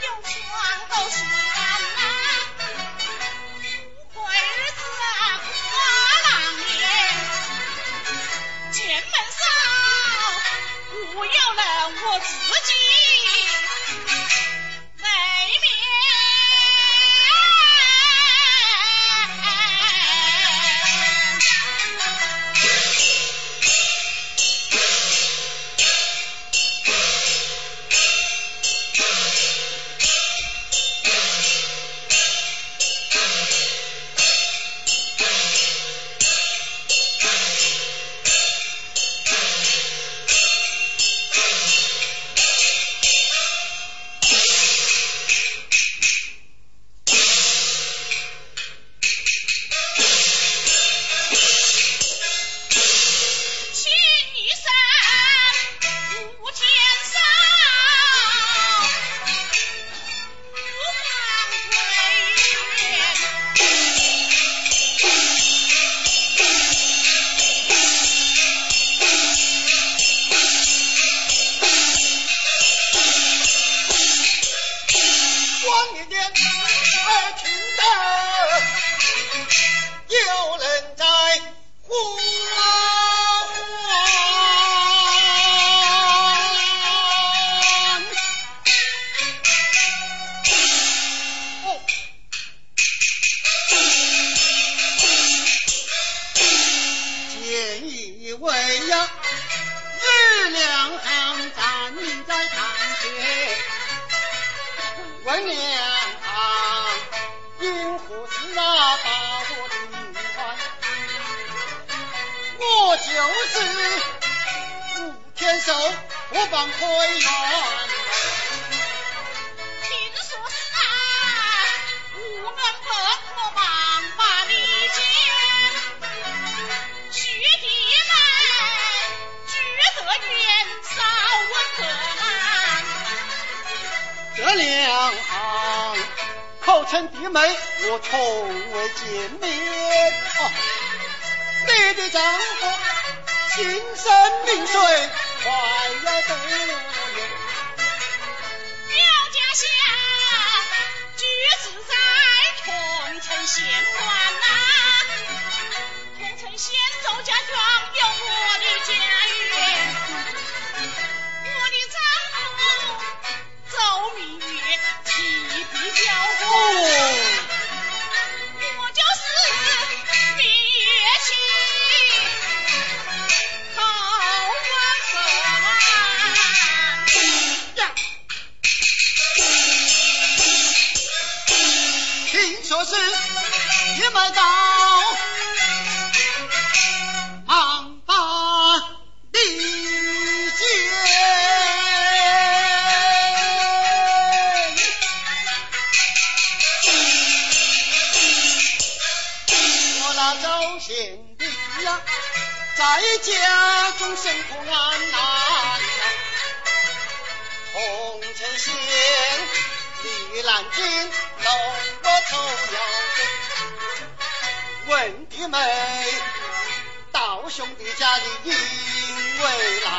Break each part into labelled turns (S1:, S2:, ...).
S1: 掉色称弟妹，我从未见面。哦，你的丈夫姓甚名谁？快要得
S2: 桐城县关呐，桐城县周家庄我
S1: 那周贤弟呀，在家中生活安难。红尘县李兰君弄我头要紧，问弟妹，道兄弟家里因为哪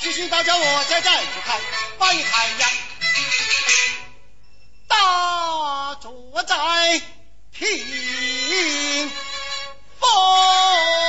S2: 允许大家我现在去看，
S1: 翻海洋，大坐在屏风。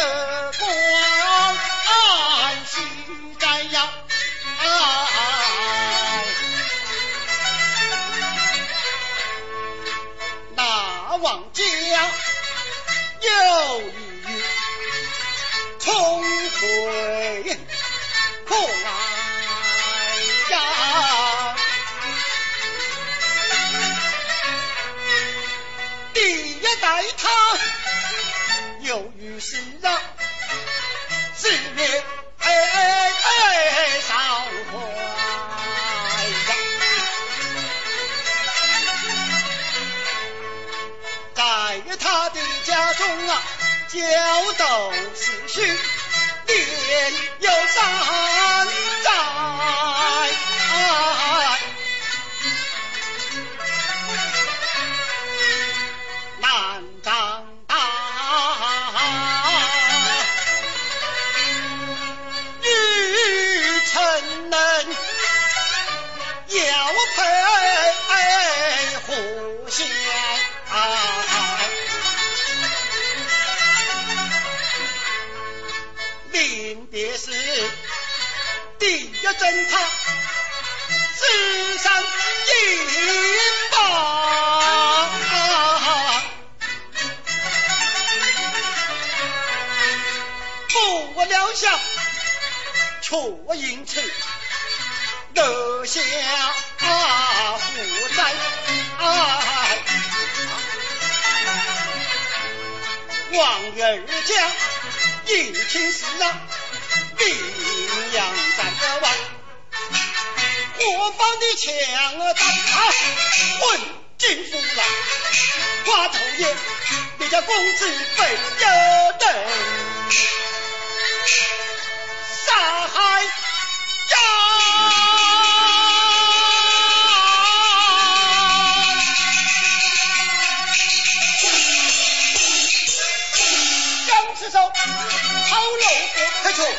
S1: Yeah. 家中啊，教导子婿，念有三章。临别时，第一阵他死生一报，负我良宵，却我英气，下恶灾。王儿将。迎亲事啊，定阳山的王。何方的强大，混进府来，花头爷，你家公子被人杀害呀！不可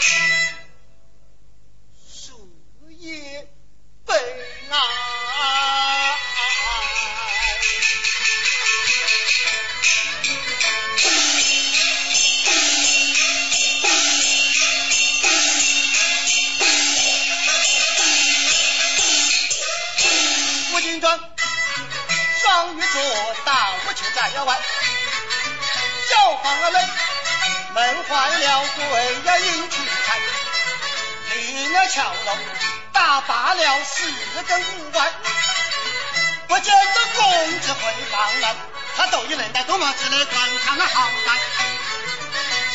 S1: 求，树叶悲哀。吴金庄，双玉镯，大武器在外。小房儿嘞，闷坏了鬼呀引去财，停了桥楼，打罢了四根五外，不见得公子会放来，他都已能在多毛之内观看了好歹，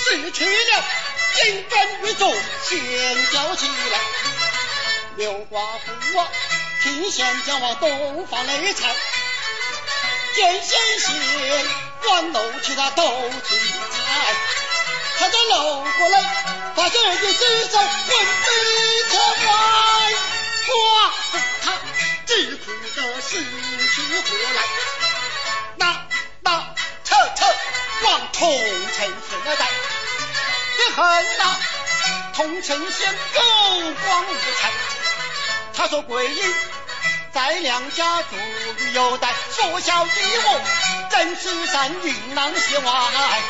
S1: 失去了金根玉镯，先叫起来，刘寡妇啊，听贤将往东方来采，见先贤。转楼去他斗气彩，他这搂过来，发现儿子只手混飞车外，寡妇他只哭得死去活来，那那彻彻往同城县来带，你恨那同城县狗光无才，他说桂英。在娘家做女有待，说小弟我真是善云南些外，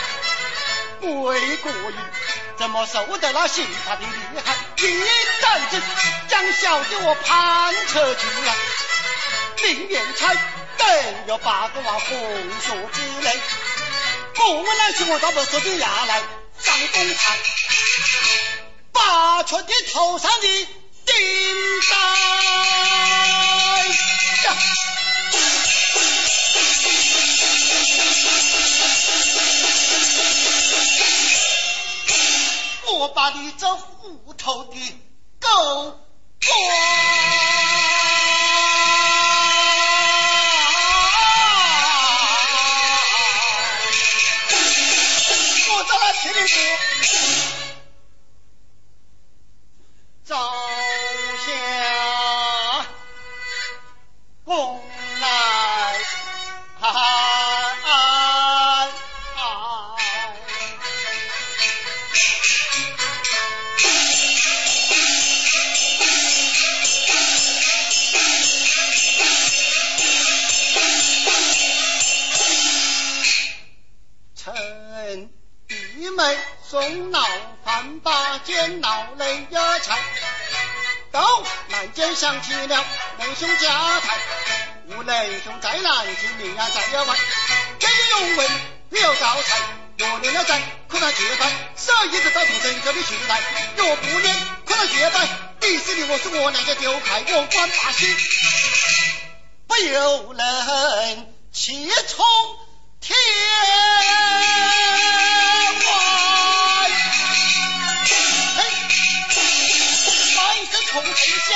S1: 为国语怎么受得了刑法的厉害？一战子将小弟我判撤去了，明年才等有八个万红学之类，我们来去我倒不说的下来上公堂，把出的头上的顶上。我把你这糊涂的狗官，行来。若不念，快来结拜。弟子里我是我娘家丢开我官把心，不由人气冲天外。嘿，满身重气先。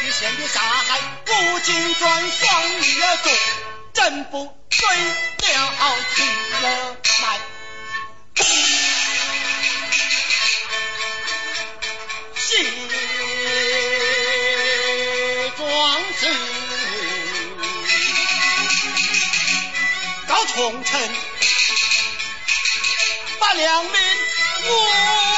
S1: 若是我的杀害，不仅转双鱼儿做，真不对了起了来。谢庄子，到重城把良民我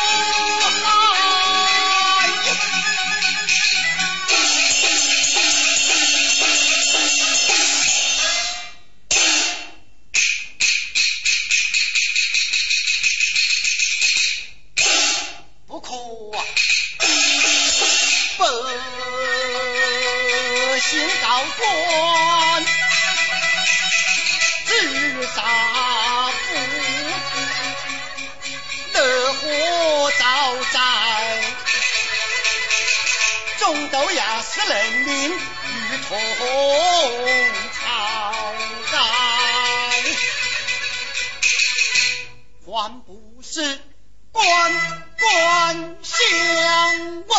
S1: 官，治杀父，乐祸遭灾，众都要是人民与同朝改，还不是官官相卫。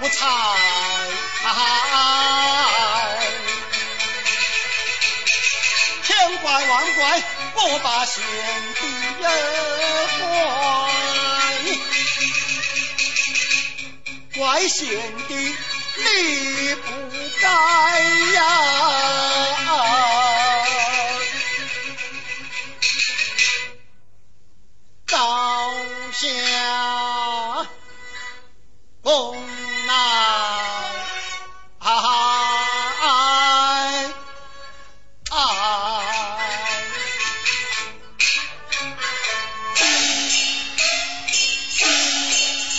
S1: 无才，千怪万怪，我把贤弟怪，怪贤弟你不该呀。